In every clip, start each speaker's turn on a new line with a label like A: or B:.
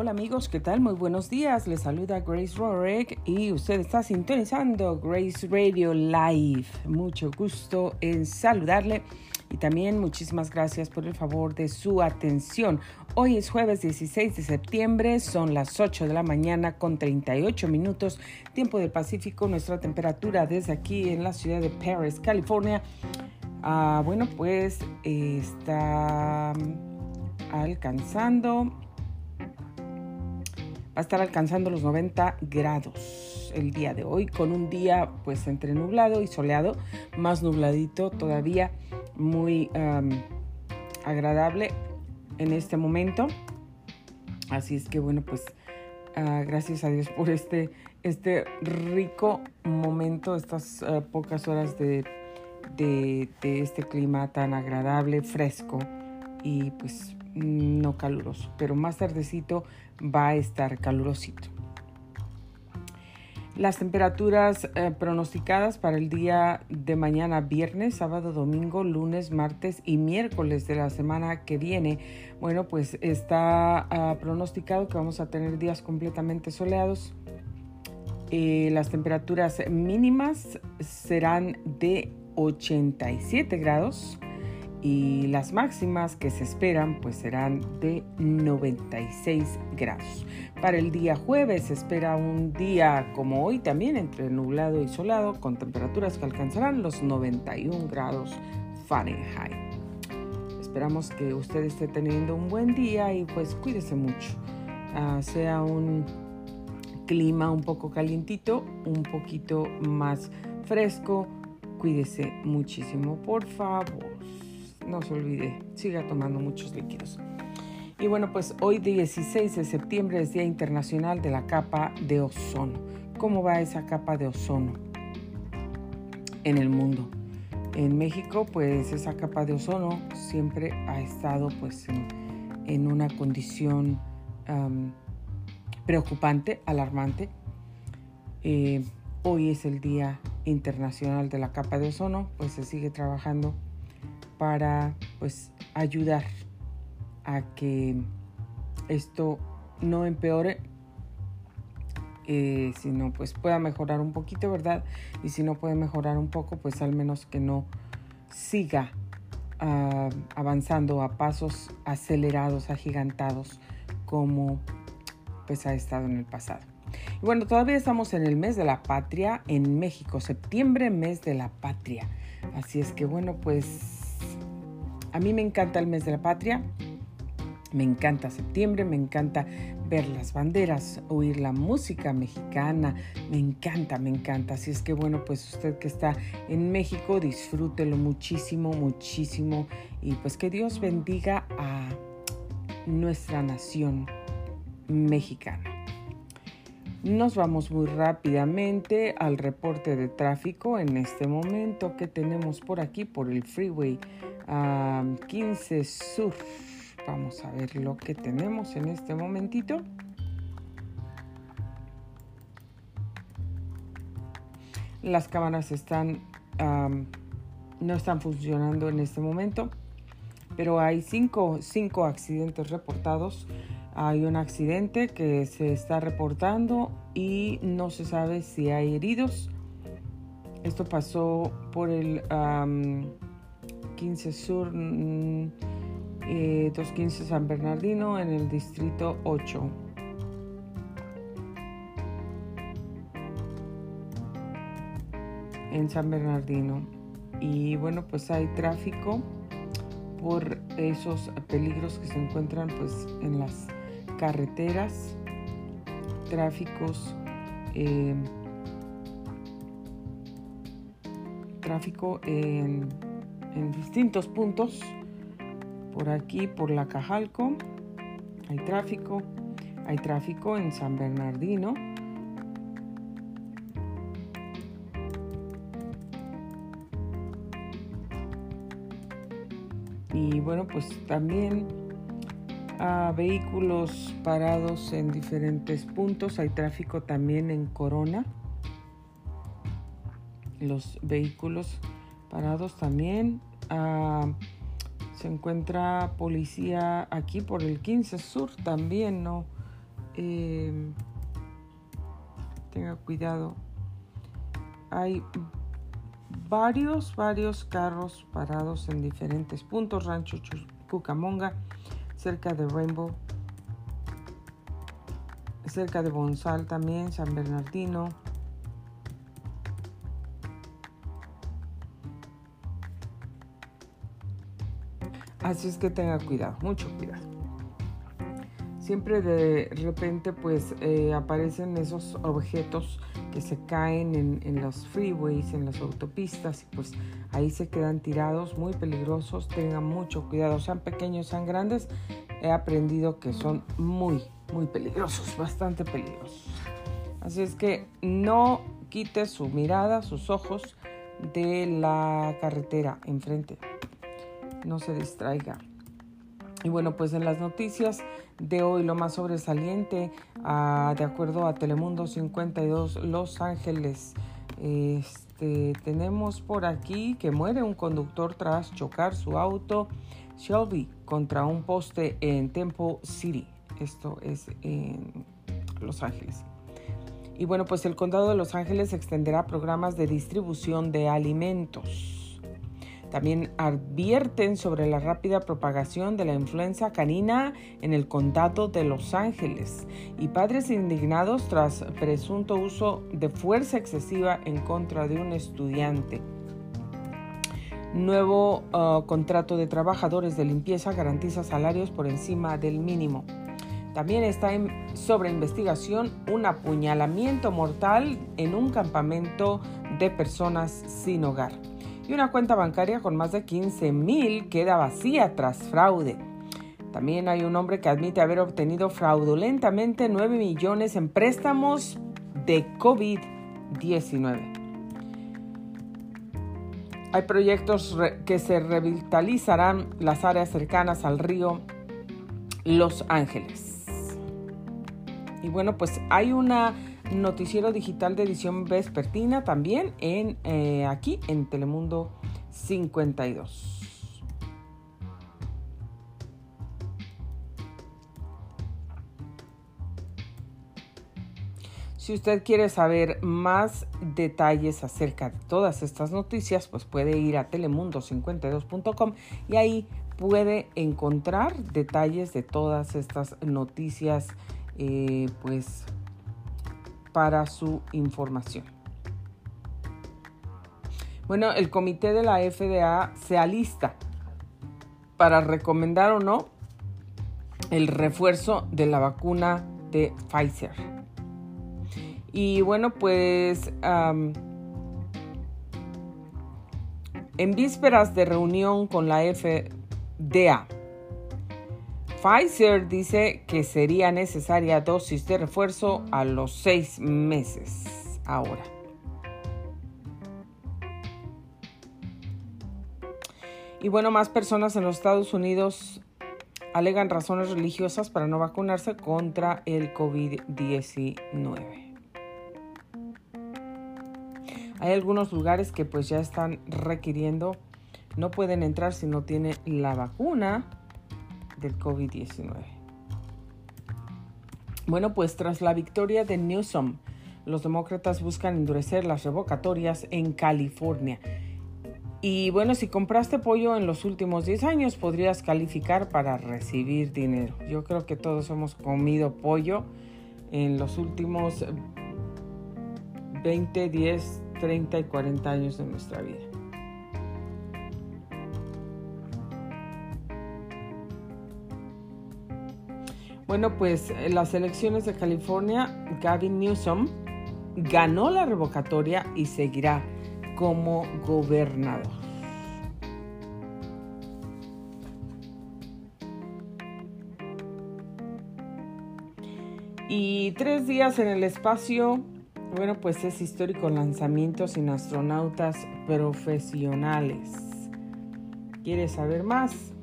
A: Hola amigos, ¿qué tal? Muy buenos días. Les saluda Grace Rorick y usted está sintonizando Grace Radio Live. Mucho gusto en saludarle y también muchísimas gracias por el favor de su atención. Hoy es jueves 16 de septiembre, son las 8 de la mañana con 38 minutos, tiempo del Pacífico. Nuestra temperatura desde aquí en la ciudad de Paris, California. Ah, bueno, pues está alcanzando a estar alcanzando los 90 grados el día de hoy, con un día pues entre nublado y soleado, más nubladito todavía, muy agradable en este momento. Así es que bueno, pues ah, gracias a Dios por este, este rico momento, estas ah, pocas horas de, de, de este clima tan agradable, fresco y pues no caluroso, pero más tardecito va a estar calurosito. Las temperaturas eh, pronosticadas para el día de mañana, viernes, sábado, domingo, lunes, martes y miércoles de la semana que viene. Bueno, pues está ah, pronosticado que vamos a tener días completamente soleados. Eh, las temperaturas mínimas serán de 87 grados y las máximas que se esperan pues serán de 96 grados. Para el día jueves se espera un día como hoy también entre nublado y solado con temperaturas que alcanzarán los 91 grados Fahrenheit. Esperamos que usted esté teniendo un buen día y pues cuídese mucho. Ah, sea un clima un poco calientito, un poquito más fresco. Cuídese muchísimo, por favor no se olvide, siga tomando muchos líquidos. Y bueno, pues hoy 16 de septiembre es Día Internacional de la Capa de Ozono. ¿Cómo va esa capa de ozono en el mundo? En México, pues esa capa de ozono siempre ha estado pues en, una condición preocupante, alarmante. Eh, hoy es el Día Internacional de la Capa de Ozono, pues se sigue trabajando para pues ayudar a que esto no empeore eh, sino pues pueda mejorar un poquito, ¿verdad? Y si no puede mejorar un poco, pues al menos que no siga ah, avanzando a pasos acelerados, agigantados, como pues ha estado en el pasado. Y bueno, todavía estamos en el mes de la patria en México, septiembre, mes de la patria. Así es que bueno, pues a mí me encanta el mes de la patria, me encanta septiembre, me encanta ver las banderas, oír la música mexicana, me encanta, me encanta. Así es que bueno, pues usted que está en México, disfrútelo muchísimo, muchísimo y pues que Dios bendiga a nuestra nación mexicana. Nos vamos muy rápidamente al reporte de tráfico en este momento que tenemos por aquí por el freeway 15 Sur. Vamos a ver lo que tenemos en este momentito. Las cámaras están, no están funcionando en este momento, pero hay cinco, cinco accidentes reportados. Hay un accidente que se está reportando y no se sabe si hay heridos. Esto pasó por el 15 Sur, 215 mm, eh, San Bernardino en el distrito 8. En San Bernardino. Y bueno, pues hay tráfico por esos peligros que se encuentran pues en las carreteras, tráficos, eh, tráfico en en distintos puntos. Por aquí, por la Cajalco, hay tráfico. Hay tráfico en San Bernardino. Y bueno, pues también a vehículos parados en diferentes puntos. Hay tráfico también en Corona. Los vehículos parados también. Ah, se encuentra policía aquí por el 15 Sur también, ¿no? eh, tenga cuidado. Hay varios, varios carros parados en diferentes puntos. Rancho Cucamonga, cerca de Rainbow, cerca de Bonsal también, San Bernardino. Así es que tenga cuidado, mucho cuidado. Siempre de repente pues eh, aparecen esos objetos que se caen en, los freeways, en las autopistas y pues ahí se quedan tirados, muy peligrosos. Tengan mucho cuidado, sean pequeños, sean grandes. He aprendido que son muy, muy peligrosos, bastante peligrosos. Así es que no quite su mirada, sus ojos de la carretera enfrente. No se distraiga. Y bueno, pues en las noticias de hoy lo más sobresaliente, ah, de acuerdo a Telemundo 52 Los Ángeles, este, tenemos por aquí que muere un conductor tras chocar su auto Shelby contra un poste en Temple City. Esto es en Los Ángeles. Y bueno, pues el condado de Los Ángeles extenderá programas de distribución de alimentos. También advierten sobre la rápida propagación de la influenza canina en el condado de Los Ángeles y padres indignados tras presunto uso de fuerza excesiva en contra de un estudiante. Nuevo uh, contrato de trabajadores de limpieza garantiza salarios por encima del mínimo. También está en, sobre investigación un apuñalamiento mortal en un campamento de personas sin hogar y una cuenta bancaria con más de 15 mil queda vacía tras fraude. También hay un hombre que admite haber obtenido fraudulentamente 9 millones en préstamos de COVID-19. Hay proyectos que se revitalizarán las áreas cercanas al río Los Ángeles. Y bueno, pues hay una noticiero digital de edición vespertina también en, eh, aquí en Telemundo 52. Si usted quiere saber más detalles acerca de todas estas noticias, pues puede ir a telemundo52.com y ahí puede encontrar detalles de todas estas noticias, eh, pues para su información. Bueno, el comité de la FDA se alista para recomendar o no el refuerzo de la vacuna de Pfizer. Y bueno, pues en vísperas de reunión con la FDA, Pfizer dice que sería necesaria dosis de refuerzo a los seis meses ahora. Y bueno, más personas en los Estados Unidos alegan razones religiosas para no vacunarse contra el COVID-19. Hay algunos lugares que pues ya están requiriendo, no pueden entrar si no tiene la vacuna del COVID-19. Bueno, pues tras la victoria de Newsom, los demócratas buscan endurecer las revocatorias en California. Y bueno, si compraste pollo en los últimos 10 años, podrías calificar para recibir dinero. Yo creo que todos hemos comido pollo en los últimos 20, 10, 30 y 40 años de nuestra vida. Bueno, pues en las elecciones de California, Gavin Newsom ganó la revocatoria y seguirá como gobernador. Y tres días en el espacio, bueno, pues es histórico lanzamiento sin astronautas profesionales. ¿Quieres saber más?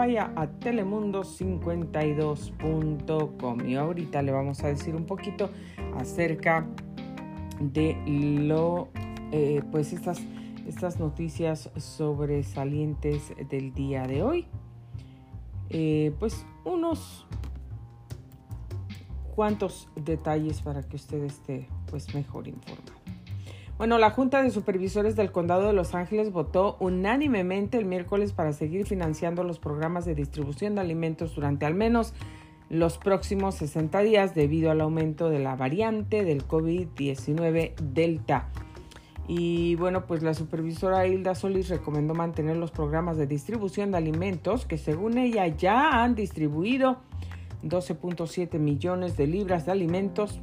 A: Vaya a telemundo52.com y ahorita le vamos a decir un poquito acerca de lo eh, pues estas estas noticias sobresalientes del día de hoy eh, pues unos cuantos detalles para que usted esté pues mejor informado. Bueno, la Junta de Supervisores del Condado de Los Ángeles votó unánimemente el miércoles para seguir financiando los programas de distribución de alimentos durante al menos los próximos 60 días debido al aumento de la variante del COVID-19 Delta. Y bueno, pues la supervisora Hilda Solís recomendó mantener los programas de distribución de alimentos que según ella ya han distribuido 12.7 millones de libras de alimentos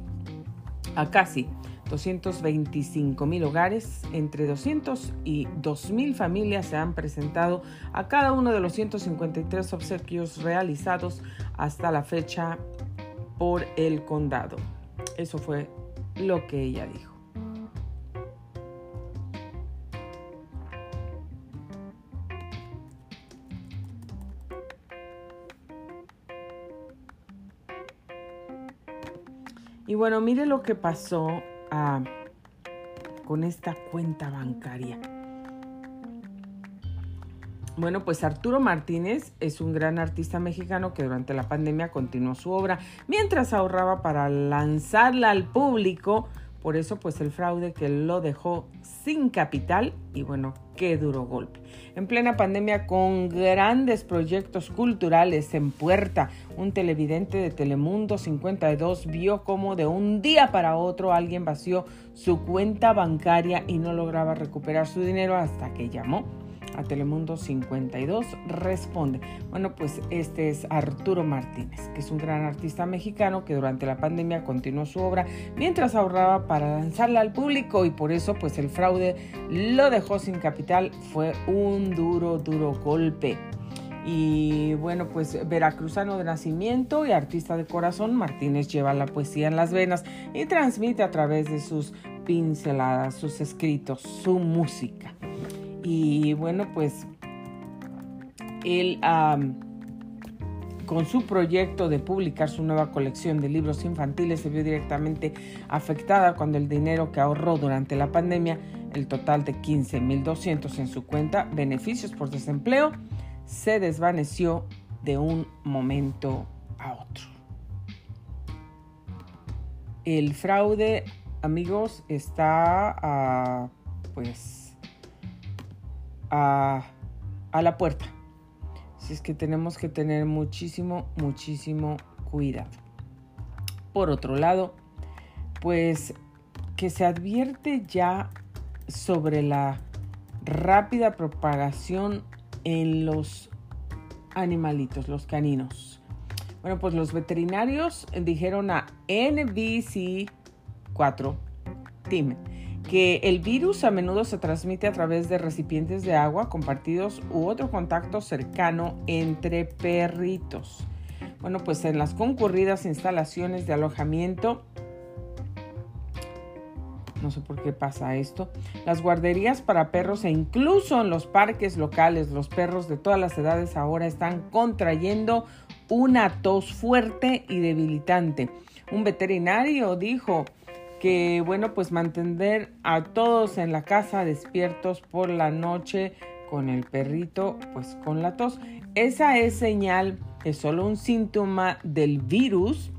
A: a casi 225 mil hogares, entre 200 y 2 mil familias se han presentado a cada uno de los 153 obsequios realizados hasta la fecha por el condado. Eso fue lo que ella dijo. Y bueno, mire lo que pasó con esta cuenta bancaria. Bueno, pues Arturo Martínez es un gran artista mexicano que durante la pandemia continuó su obra mientras ahorraba para lanzarla al público por eso, pues el fraude que lo dejó sin capital y bueno, qué duro golpe. En plena pandemia con grandes proyectos culturales en puerta, un televidente de Telemundo 52 vio cómo de un día para otro alguien vació su cuenta bancaria y no lograba recuperar su dinero hasta que llamó a Telemundo 52 responde. Bueno, pues este es Arturo Martínez, que es un gran artista mexicano que durante la pandemia continuó su obra mientras ahorraba para lanzarla al público y por eso pues el fraude lo dejó sin capital. Fue un duro, duro golpe. Y bueno, pues veracruzano de nacimiento y artista de corazón, Martínez lleva la poesía en las venas y transmite a través de sus pinceladas, sus escritos, su música. Y bueno, pues él con su proyecto de publicar su nueva colección de libros infantiles se vio directamente afectada cuando el dinero que ahorró durante la pandemia, el total de 15.200 en su cuenta, beneficios por desempleo, se desvaneció de un momento a otro. El fraude, amigos, está pues a, la puerta. Así es que tenemos que tener muchísimo, muchísimo cuidado. Por otro lado, pues que se advierte ya sobre la rápida propagación en los animalitos, los caninos. Bueno, pues los veterinarios dijeron a NBC4 Team que el virus a menudo se transmite a través de recipientes de agua compartidos u otro contacto cercano entre perritos. Bueno, pues en las concurridas instalaciones de alojamiento, no sé por qué pasa esto, las guarderías para perros e incluso en los parques locales, los perros de todas las edades ahora están contrayendo una tos fuerte y debilitante. Un veterinario dijo que bueno, pues mantener a todos en la casa despiertos por la noche con el perrito, pues con la tos. Esa es señal, es solo un síntoma del virus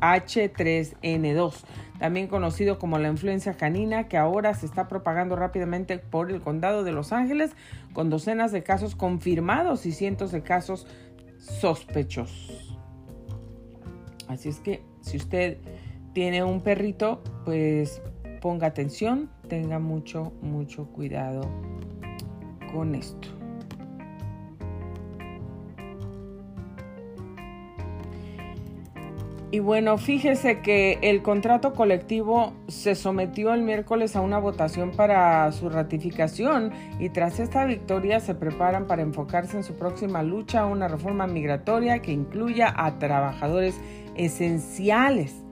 A: H3N2, también conocido como la influencia canina, que ahora se está propagando rápidamente por el condado de Los Ángeles, con docenas de casos confirmados y cientos de casos sospechosos. Así es que si usted tiene un perrito, pues ponga atención, tenga mucho, mucho cuidado con esto. Y bueno, fíjese que el contrato colectivo se sometió el miércoles a una votación para su ratificación y tras esta victoria se preparan para enfocarse en su próxima lucha a una reforma migratoria que incluya a trabajadores esenciales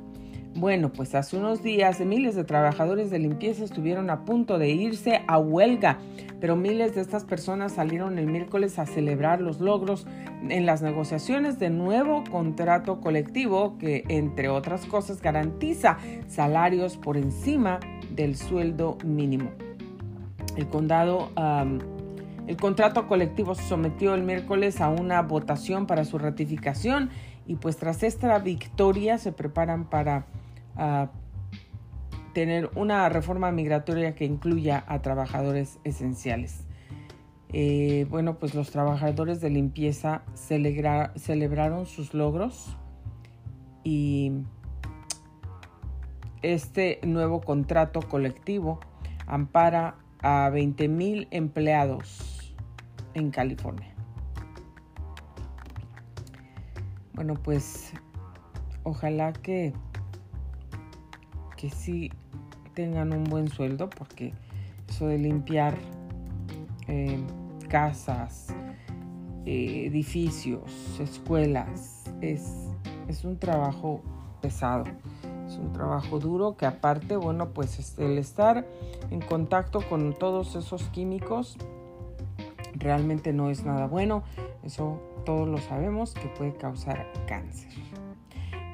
A: bueno, pues hace unos días miles de trabajadores de limpieza estuvieron a punto de irse a huelga, pero miles de estas personas salieron el miércoles a celebrar los logros en las negociaciones de nuevo contrato colectivo que, entre otras cosas, garantiza salarios por encima del sueldo mínimo. El condado... el contrato colectivo se sometió el miércoles a una votación para su ratificación y pues tras esta victoria se preparan para uh, tener una reforma migratoria que incluya a trabajadores esenciales. Eh, bueno, pues los trabajadores de limpieza celebra celebraron sus logros y este nuevo contrato colectivo ampara a 20 mil empleados en California. Bueno, pues ojalá que, que sí tengan un buen sueldo porque eso de limpiar eh, casas, eh, edificios, escuelas, es, es un trabajo pesado. Es un trabajo duro que aparte, bueno, pues el estar en contacto con todos esos químicos realmente no es nada bueno. Eso todos lo sabemos que puede causar cáncer.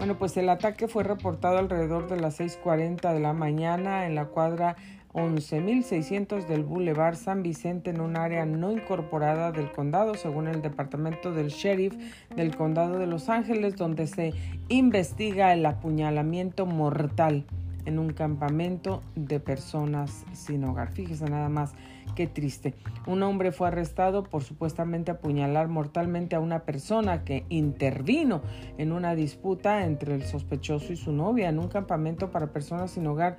A: Bueno, pues el ataque fue reportado alrededor de las 6.40 de la mañana en la cuadra 11.600 del Boulevard San Vicente en un área no incorporada del condado, según el departamento del sheriff del condado de Los Ángeles, donde se investiga el apuñalamiento mortal en un campamento de personas sin hogar. Fíjese nada más qué triste. Un hombre fue arrestado por supuestamente apuñalar mortalmente a una persona que intervino en una disputa entre el sospechoso y su novia en un campamento para personas sin hogar.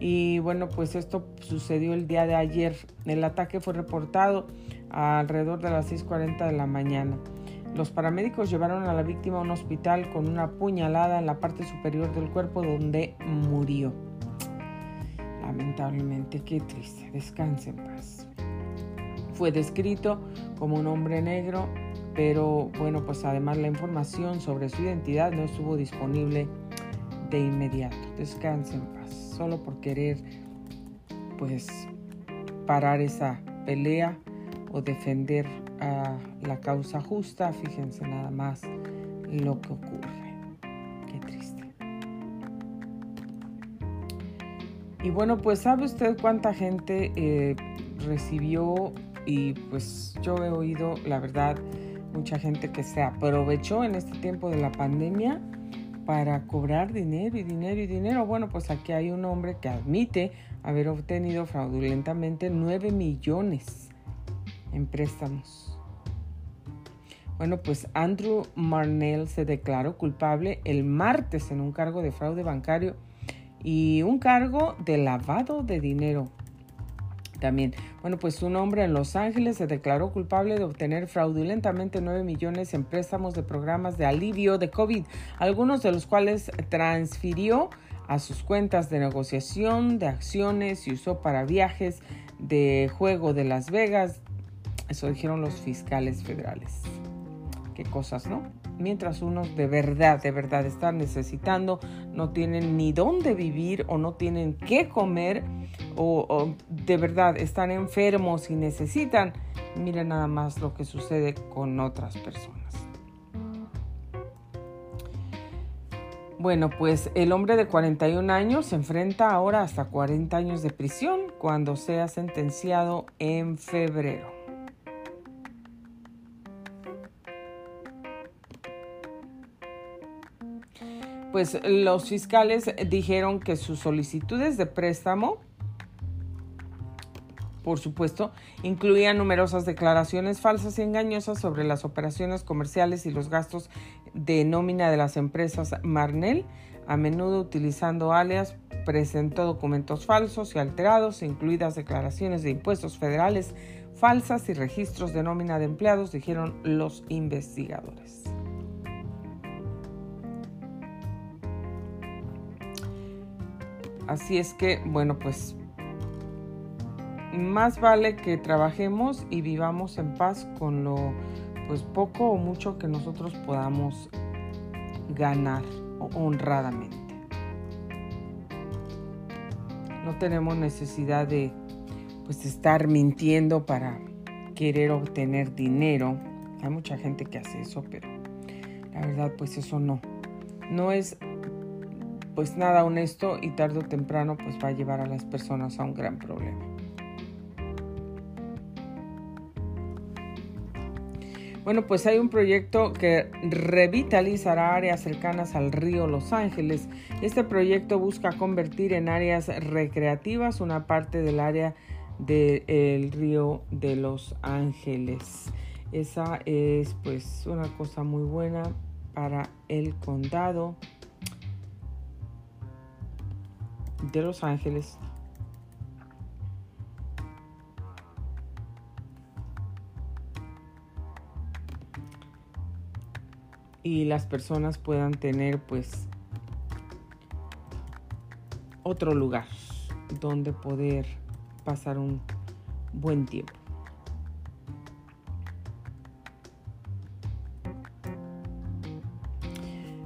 A: Y bueno, pues esto sucedió el día de ayer. El ataque fue reportado alrededor de las 6.40 de la mañana. Los paramédicos llevaron a la víctima a un hospital con una puñalada en la parte superior del cuerpo donde murió. Lamentablemente, qué triste. Descanse en paz. Fue descrito como un hombre negro, pero bueno, pues además la información sobre su identidad no estuvo disponible de inmediato. Descanse en paz. Solo por querer, pues, parar esa pelea o defender a la causa justa, fíjense nada más lo que ocurre. Y bueno, pues sabe usted cuánta gente eh, recibió y pues yo he oído, la verdad, mucha gente que se aprovechó en este tiempo de la pandemia para cobrar dinero y dinero y dinero. Bueno, pues aquí hay un hombre que admite haber obtenido fraudulentamente 9 millones en préstamos. Bueno, pues Andrew Marnell se declaró culpable el martes en un cargo de fraude bancario y un cargo de lavado de dinero. También, bueno, pues un hombre en Los Ángeles se declaró culpable de obtener fraudulentamente 9 millones en préstamos de programas de alivio de COVID, algunos de los cuales transfirió a sus cuentas de negociación de acciones y usó para viajes de juego de Las Vegas. Eso dijeron los fiscales federales qué cosas, ¿no? Mientras unos de verdad, de verdad están necesitando, no tienen ni dónde vivir o no tienen qué comer o, de verdad están enfermos y necesitan, miren nada más lo que sucede con otras personas. Bueno, pues el hombre de 41 años se enfrenta ahora hasta 40 años de prisión cuando sea sentenciado en febrero. Pues los fiscales dijeron que sus solicitudes de préstamo, por supuesto, incluían numerosas declaraciones falsas y engañosas sobre las operaciones comerciales y los gastos de nómina de las empresas Marnell, a menudo utilizando alias, presentó documentos falsos y alterados, incluidas declaraciones de impuestos federales falsas y registros de nómina de empleados, dijeron los investigadores. Así es que, bueno, pues más vale que trabajemos y vivamos en paz con lo pues poco o mucho que nosotros podamos ganar honradamente. No tenemos necesidad de pues estar mintiendo para querer obtener dinero. Hay mucha gente que hace eso, pero la verdad pues eso no. No es pues nada honesto y tarde o temprano pues va a llevar a las personas a un gran problema. Bueno, pues hay un proyecto que revitalizará áreas cercanas al río Los Ángeles. Este proyecto busca convertir en áreas recreativas una parte del área del río de Los Ángeles. Esa es pues una cosa muy buena para el condado de Los Ángeles. Y las personas puedan tener pues otro lugar donde poder pasar un buen tiempo.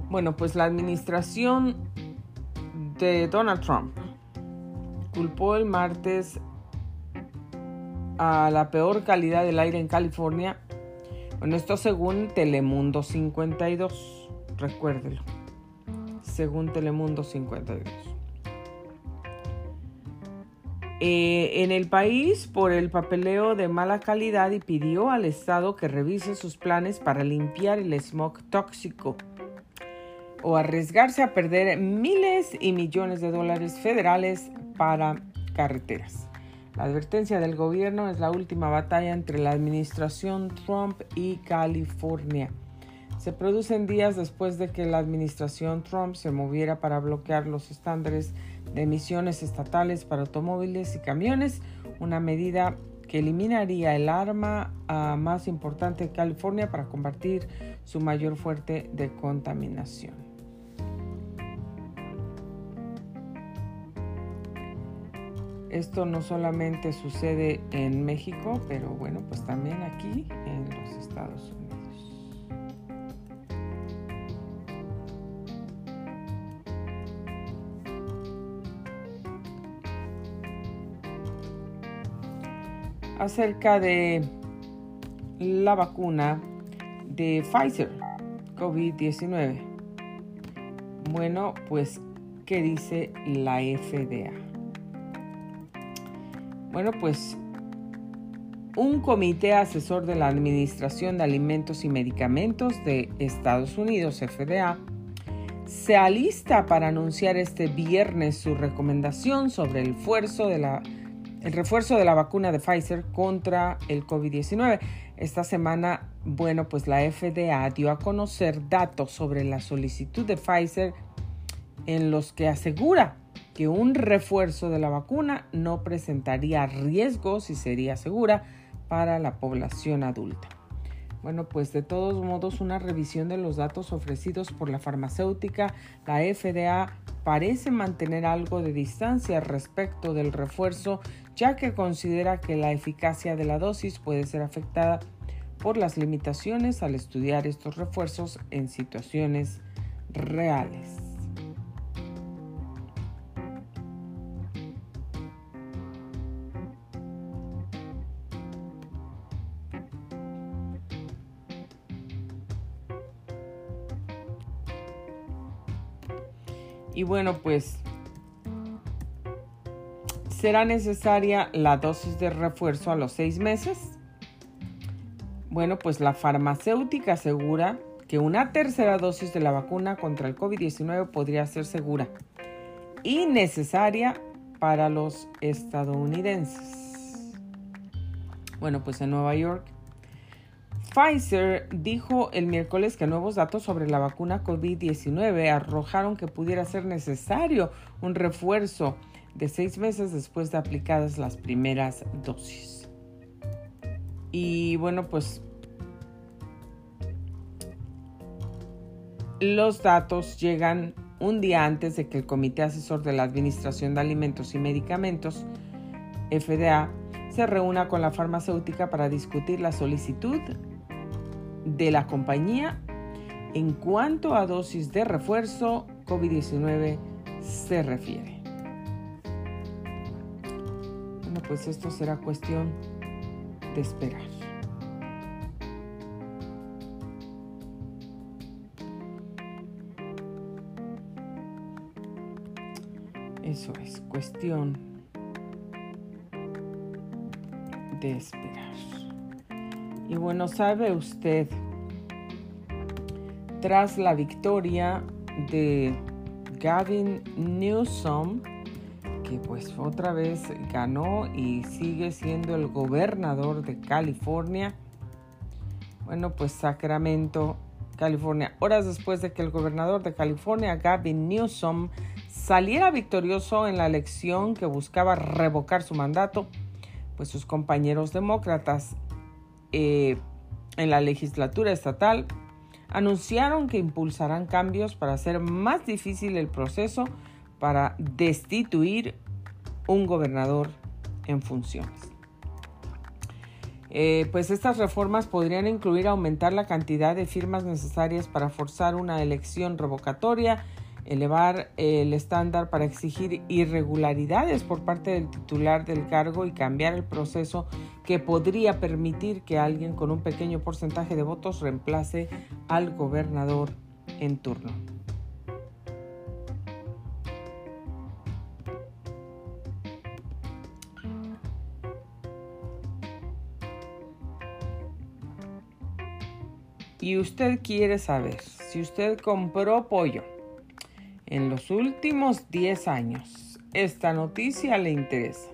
A: Bueno, pues la administración Donald Trump culpó el martes a la peor calidad del aire en California. Bueno, esto según Telemundo 52, recuérdelo. Según Telemundo 52. Eh, en el país por el papeleo de mala calidad y pidió al Estado que revise sus planes para limpiar el smog tóxico o arriesgarse a perder miles y millones de dólares federales para carreteras. La advertencia del gobierno es la última batalla entre la administración Trump y California. Se producen días después de que la administración Trump se moviera para bloquear los estándares de emisiones estatales para automóviles y camiones, una medida que eliminaría el arma ah, más importante de California para combatir su mayor fuerte de contaminación. Esto no solamente sucede en México, pero bueno, pues también aquí en los Estados Unidos. Acerca de la vacuna de Pfizer COVID-19. Bueno, pues, ¿qué dice la FDA? Bueno, pues un comité asesor de la Administración de Alimentos y Medicamentos de Estados Unidos, FDA, se alista para anunciar este viernes su recomendación sobre el, el refuerzo de la vacuna de Pfizer contra el COVID-19. Esta semana, bueno, pues la FDA dio a conocer datos sobre la solicitud de Pfizer en los que asegura que un refuerzo de la vacuna no presentaría riesgos y sería segura para la población adulta. Bueno, pues de todos modos, una revisión de los datos ofrecidos por la farmacéutica, la FDA, parece mantener algo de distancia respecto del refuerzo, ya que considera que la eficacia de la dosis puede ser afectada por las limitaciones al estudiar estos refuerzos en situaciones reales. Y bueno, pues será necesaria la dosis de refuerzo a los seis meses. Bueno, pues la farmacéutica asegura que una tercera dosis de la vacuna contra el COVID-19 podría ser segura y necesaria para los estadounidenses. Bueno, pues en Nueva York Pfizer dijo el miércoles que nuevos datos sobre la vacuna COVID-19 arrojaron que pudiera ser necesario un refuerzo de seis meses después de aplicadas las primeras dosis. Y bueno, pues los datos llegan un día antes de que el Comité Asesor de la Administración de Alimentos y Medicamentos, FDA, se reúna con la farmacéutica para discutir la solicitud de la compañía en cuanto a dosis de refuerzo COVID-19 se refiere. Bueno, pues esto será cuestión de esperar. Eso es cuestión de esperar. Y bueno, sabe usted, tras la victoria de Gavin Newsom, que pues otra vez ganó y sigue siendo el gobernador de California. Bueno, pues Sacramento, California, horas después de que el gobernador de California, Gavin Newsom, saliera victorioso en la elección que buscaba revocar su mandato, pues sus compañeros demócratas eh, en la legislatura estatal anunciaron que impulsarán cambios para hacer más difícil el proceso para destituir un gobernador en funciones. Eh, pues estas reformas podrían incluir aumentar la cantidad de firmas necesarias para forzar una elección revocatoria, elevar el estándar para exigir irregularidades por parte del titular del cargo y cambiar el proceso que podría permitir que alguien con un pequeño porcentaje de votos reemplace al gobernador en turno. y usted quiere saber si usted compró pollo en los últimos 10 años, esta noticia le interesa.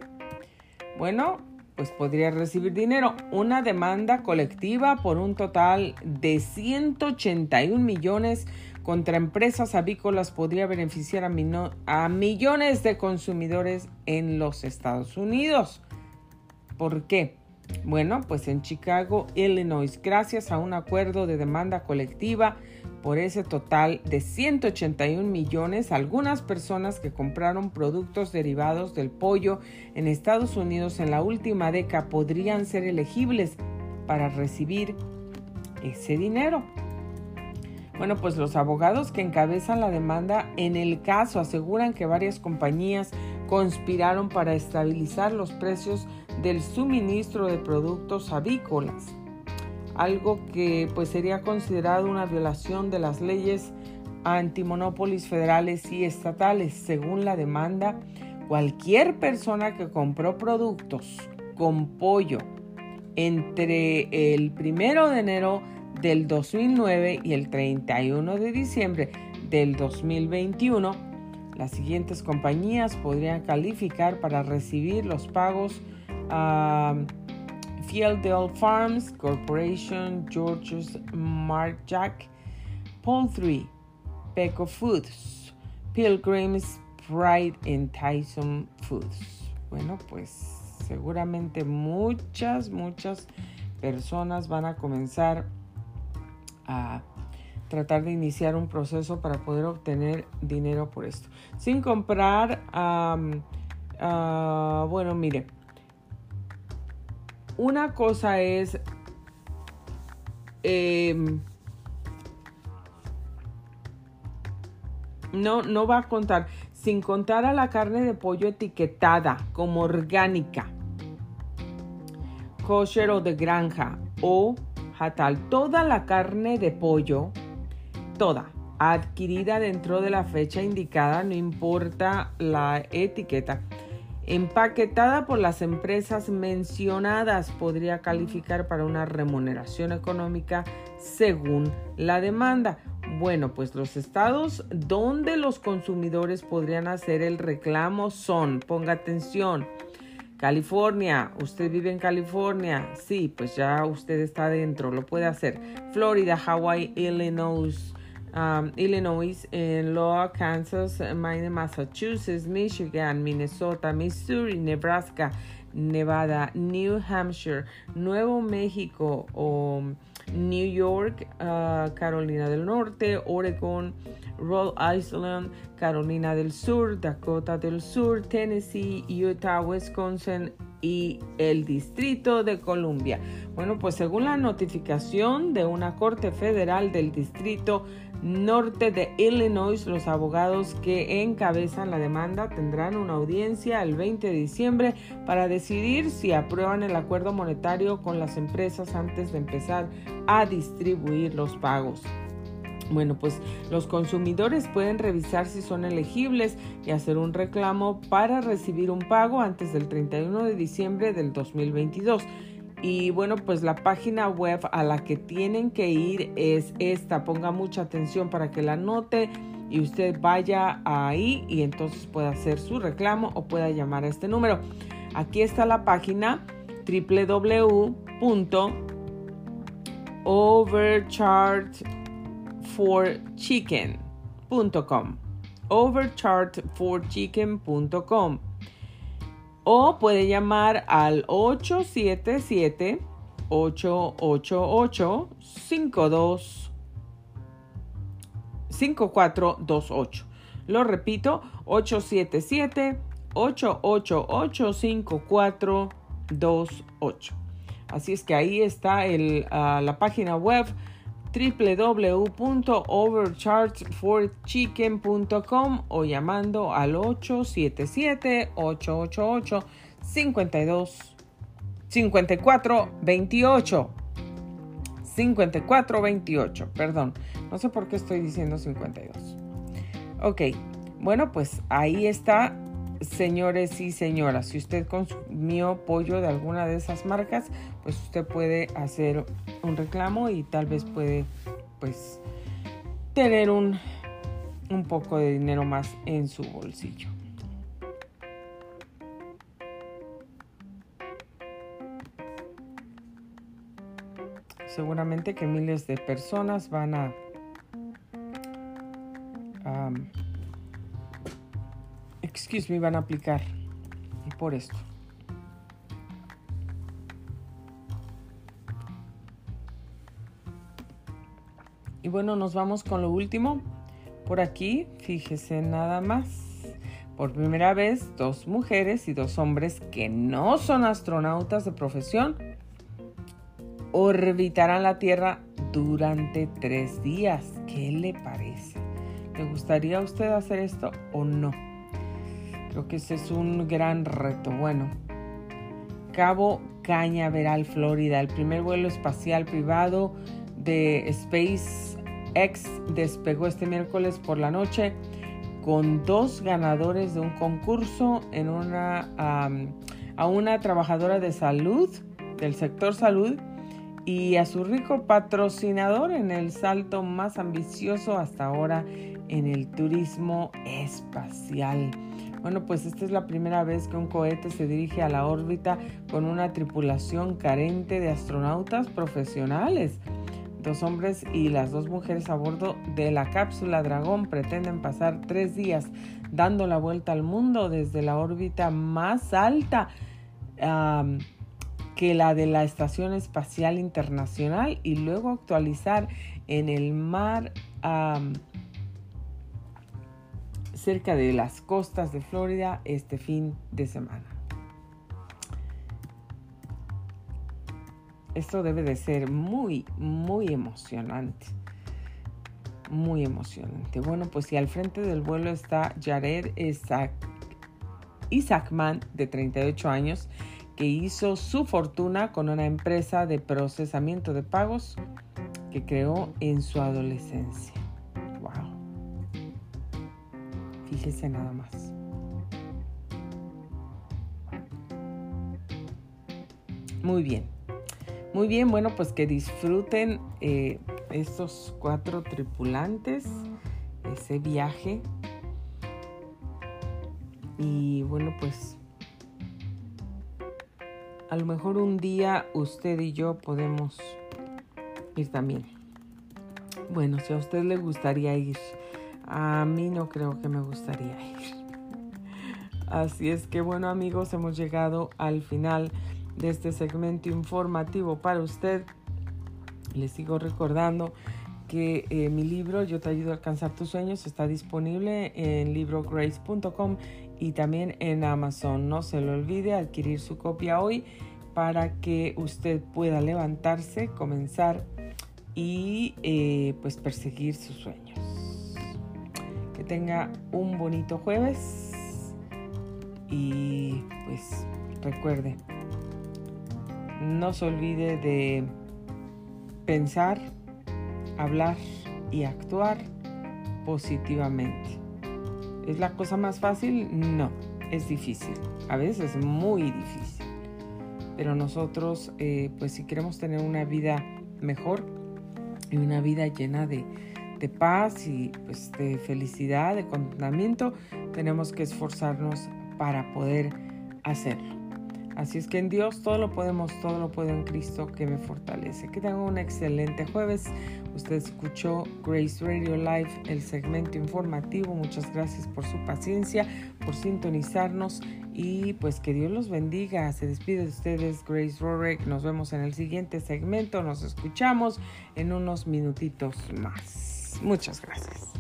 A: Bueno, pues podría recibir dinero. Una demanda colectiva por un total de 181 millones contra empresas avícolas podría beneficiar a, millones de consumidores en los Estados Unidos. ¿Por qué? Bueno, pues en Chicago, Illinois, gracias a un acuerdo de demanda colectiva por ese total de 181 millones, algunas personas que compraron productos derivados del pollo en Estados Unidos en la última década podrían ser elegibles para recibir ese dinero. Bueno, pues los abogados que encabezan la demanda en el caso aseguran que varias compañías conspiraron para estabilizar los precios del suministro de productos avícolas, algo que pues sería considerado una violación de las leyes antimonópolis federales y estatales. Según la demanda, cualquier persona que compró productos con pollo entre el primero de enero del 2009 y el 31 de diciembre del 2021, las siguientes compañías podrían calificar para recibir los pagos um, Fieldale Farms Corporation, George's Mark Jack, Poultry, Peco Foods, Pilgrim's Pride and Tyson Foods. Bueno, pues seguramente muchas, muchas personas van a comenzar a tratar de iniciar un proceso para poder obtener dinero por esto. Sin comprar, uh, bueno, mire, una cosa es em, no, no va a contar, sin contar a la carne de pollo etiquetada como orgánica, kosher o de granja o hatal. Toda la carne de pollo, toda, adquirida dentro de la fecha indicada, no importa la etiqueta empaquetada por las empresas mencionadas podría calificar para una remuneración económica según la demanda. Bueno, pues los estados donde los consumidores podrían hacer el reclamo son, ponga atención, California, usted vive en California, sí, pues ya usted está dentro, lo puede hacer. Florida, Hawaii, Illinois, um, Illinois, en Iowa, Kansas, Maine, Massachusetts, Michigan, Minnesota, Missouri, Nebraska, Nevada, New Hampshire, Nuevo México o New York, uh, Carolina del Norte, Oregon, Rhode Island, Carolina del Sur, Dakota del Sur, Tennessee, Utah, Wisconsin y el Distrito de Columbia. Bueno, pues según la notificación de una Corte Federal del Distrito norte de Illinois, los abogados que encabezan la demanda tendrán una audiencia el 20 de diciembre para decidir si aprueban el acuerdo monetario con las empresas antes de empezar a distribuir los pagos. Bueno, pues los consumidores pueden revisar si son elegibles y hacer un reclamo para recibir un pago antes del 31 de diciembre del 2022. Y bueno, pues la página web a la que tienen que ir es esta. Ponga mucha atención para que la note y usted vaya ahí y entonces pueda hacer su reclamo o pueda llamar a este número. Aquí está la página www.overchartforchicken.com overchartforchicken.com o puede llamar al 877 888 52 5428. Lo repito, 877-888-5428. Así es que ahí está el, uh, la página web www.overchargeforchicken.com o llamando al 877-888-52 5428. 5428, perdón. No sé por qué estoy diciendo 52. Ok, bueno, pues ahí está, señores y señoras. Si usted consumió pollo de alguna de esas marcas, pues usted puede hacer un reclamo y tal vez puede, pues, tener un, un poco de dinero más en su bolsillo. seguramente que miles de personas van a me, van a aplicar por esto. Y bueno, nos vamos con lo último. Por aquí, fíjese nada más. Por primera vez, dos mujeres y dos hombres que no son astronautas de profesión orbitarán la Tierra durante tres días. ¿Qué le parece? ¿Le gustaría a usted hacer esto o no? Creo que ese es un gran reto. Bueno, Cabo Cañaveral, Florida, el primer vuelo espacial privado de SpaceX despegó este miércoles por la noche con dos ganadores de un concurso a una trabajadora de salud, del sector salud, y a su rico patrocinador en el salto más ambicioso hasta ahora en el turismo espacial. Bueno, pues esta es la primera vez que un cohete se dirige a la órbita con una tripulación carente de astronautas profesionales. Dos hombres y las dos mujeres a bordo de la cápsula Dragón pretenden pasar tres días dando la vuelta al mundo desde la órbita más alta que la de la Estación Espacial Internacional y luego actualizar en el mar cerca de las costas de Florida este fin de semana. Esto debe de ser muy, muy emocionante. Muy emocionante. Bueno, pues si al frente del vuelo está Jared Isaac, Isaacman, de 38 años, que hizo su fortuna con una empresa de procesamiento de pagos que creó en su adolescencia. Nada más. Muy bien. Muy bien, bueno, pues que disfruten eh, estos cuatro tripulantes, ese viaje. Y bueno, pues a lo mejor un día usted y yo podemos ir también. Bueno, si a usted le gustaría ir, a mí no creo que me gustaría ir. Así es que bueno amigos, hemos llegado al final de este segmento informativo para usted. Les sigo recordando que eh, mi libro Yo te ayudo a alcanzar tus sueños está disponible en librograce.com y también en Amazon. No se lo olvide adquirir su copia hoy para que usted pueda levantarse, comenzar y eh, pues perseguir sus sueños. Que tenga un bonito jueves y pues recuerde, no se olvide de pensar, hablar y actuar positivamente. ¿Es la cosa más fácil? No, es difícil. A veces es muy difícil. pero nosotros eh, pues si queremos tener una vida mejor y una vida llena de, de paz y pues de felicidad, de contentamiento, tenemos que esforzarnos para poder hacerlo. Así es que en Dios todo lo podemos, todo lo puedo en Cristo que me fortalece. Que tengan un excelente jueves. Usted escuchó Grace Radio Live, el segmento informativo. Muchas gracias por su paciencia, por sintonizarnos y pues que Dios los bendiga. Se despide de ustedes Grace Rorek. Nos vemos en el siguiente segmento. Nos escuchamos en unos minutitos más. Muchas gracias.